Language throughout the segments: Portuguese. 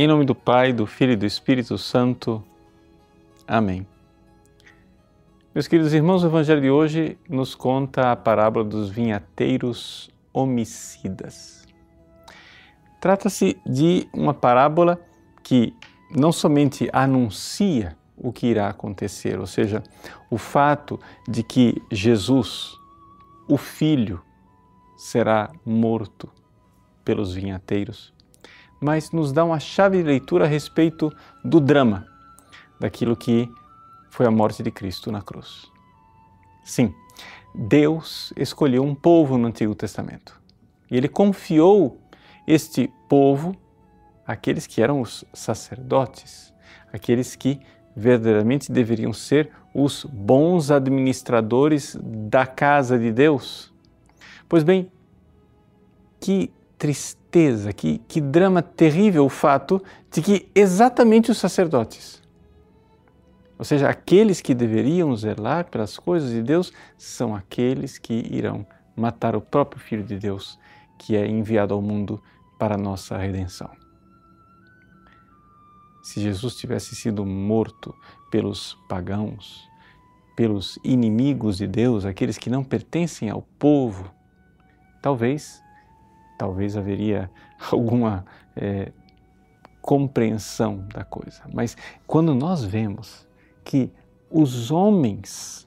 Em nome do Pai, do Filho e do Espírito Santo. Amém. Meus queridos irmãos, o Evangelho de hoje nos conta a parábola dos vinhateiros homicidas. Trata-se de uma parábola que não somente anuncia o que irá acontecer, ou seja, o fato de que Jesus, o Filho, será morto pelos vinhateiros, mas nos dá uma chave de leitura a respeito do drama, daquilo que foi a morte de Cristo na cruz. Sim, Deus escolheu um povo no Antigo Testamento e ele confiou este povo àqueles que eram os sacerdotes, aqueles que verdadeiramente deveriam ser os bons administradores da casa de Deus. Pois bem, que tristeza, que, que drama terrível o fato de que exatamente os sacerdotes, ou seja, aqueles que deveriam zelar pelas coisas de Deus, são aqueles que irão matar o próprio Filho de Deus, que é enviado ao mundo para a nossa redenção. Se Jesus tivesse sido morto pelos pagãos, pelos inimigos de Deus, aqueles que não pertencem ao povo, talvez talvez haveria alguma é, compreensão da coisa. Mas quando nós vemos que os homens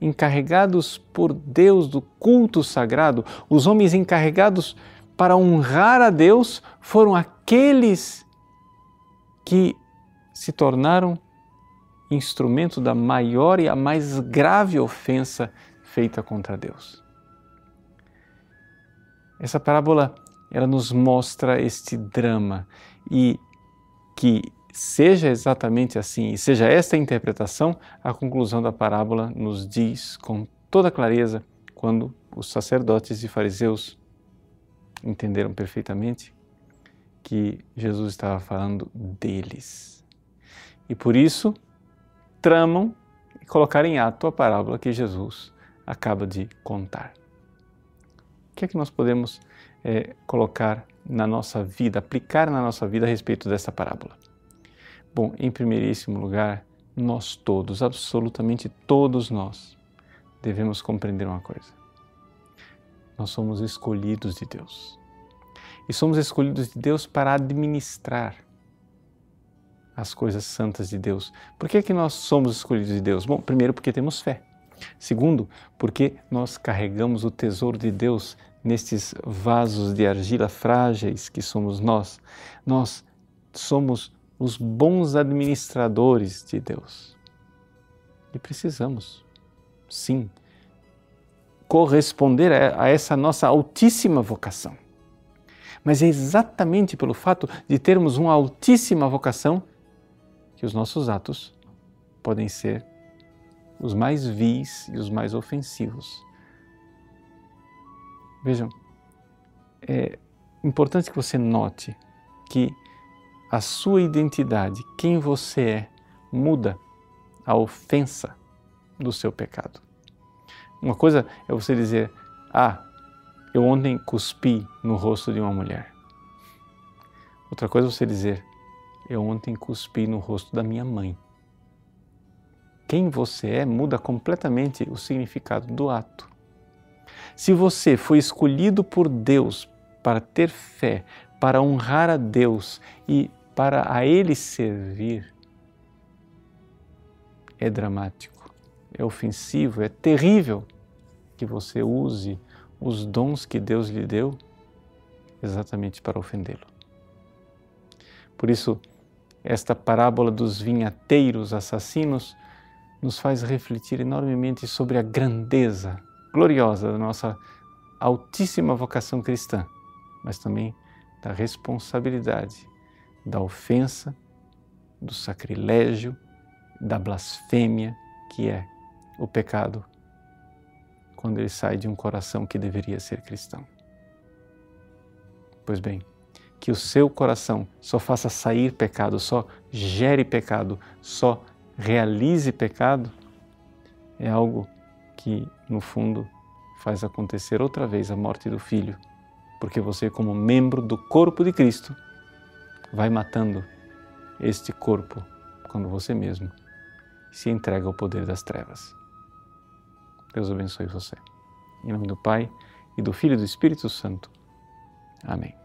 encarregados por Deus do culto sagrado, os homens encarregados para honrar a Deus, foram aqueles que se tornaram instrumento da maior e a mais grave ofensa feita contra Deus. Essa parábola ela nos mostra este drama e que seja exatamente assim e seja esta a interpretação, a conclusão da parábola nos diz com toda clareza quando os sacerdotes e fariseus entenderam perfeitamente que Jesus estava falando deles. E por isso tramam e colocar em ato a parábola que Jesus acaba de contar que é que nós podemos é, colocar na nossa vida, aplicar na nossa vida a respeito dessa parábola? Bom, em primeiríssimo lugar, nós todos, absolutamente todos nós, devemos compreender uma coisa. Nós somos escolhidos de Deus. E somos escolhidos de Deus para administrar as coisas santas de Deus. Por que, é que nós somos escolhidos de Deus? Bom, primeiro porque temos fé. Segundo, porque nós carregamos o tesouro de Deus nestes vasos de argila frágeis que somos nós. Nós somos os bons administradores de Deus. E precisamos, sim, corresponder a essa nossa altíssima vocação. Mas é exatamente pelo fato de termos uma altíssima vocação que os nossos atos podem ser os mais vis e os mais ofensivos Vejam, é importante que você note que a sua identidade, quem você é, muda a ofensa do seu pecado. Uma coisa é você dizer: Ah, eu ontem cuspi no rosto de uma mulher. Outra coisa é você dizer: Eu ontem cuspi no rosto da minha mãe. Quem você é muda completamente o significado do ato. Se você foi escolhido por Deus para ter fé, para honrar a Deus e para a Ele servir, é dramático, é ofensivo, é terrível que você use os dons que Deus lhe deu exatamente para ofendê-lo. Por isso, esta parábola dos vinhateiros assassinos nos faz refletir enormemente sobre a grandeza gloriosa da nossa altíssima vocação cristã, mas também da responsabilidade, da ofensa, do sacrilégio, da blasfêmia que é o pecado quando ele sai de um coração que deveria ser cristão. Pois bem, que o seu coração só faça sair pecado, só gere pecado, só realize pecado, é algo que, no fundo, faz acontecer outra vez a morte do filho, porque você, como membro do corpo de Cristo, vai matando este corpo quando você mesmo se entrega ao poder das trevas. Deus abençoe você. Em nome do Pai, e do Filho e do Espírito Santo. Amém.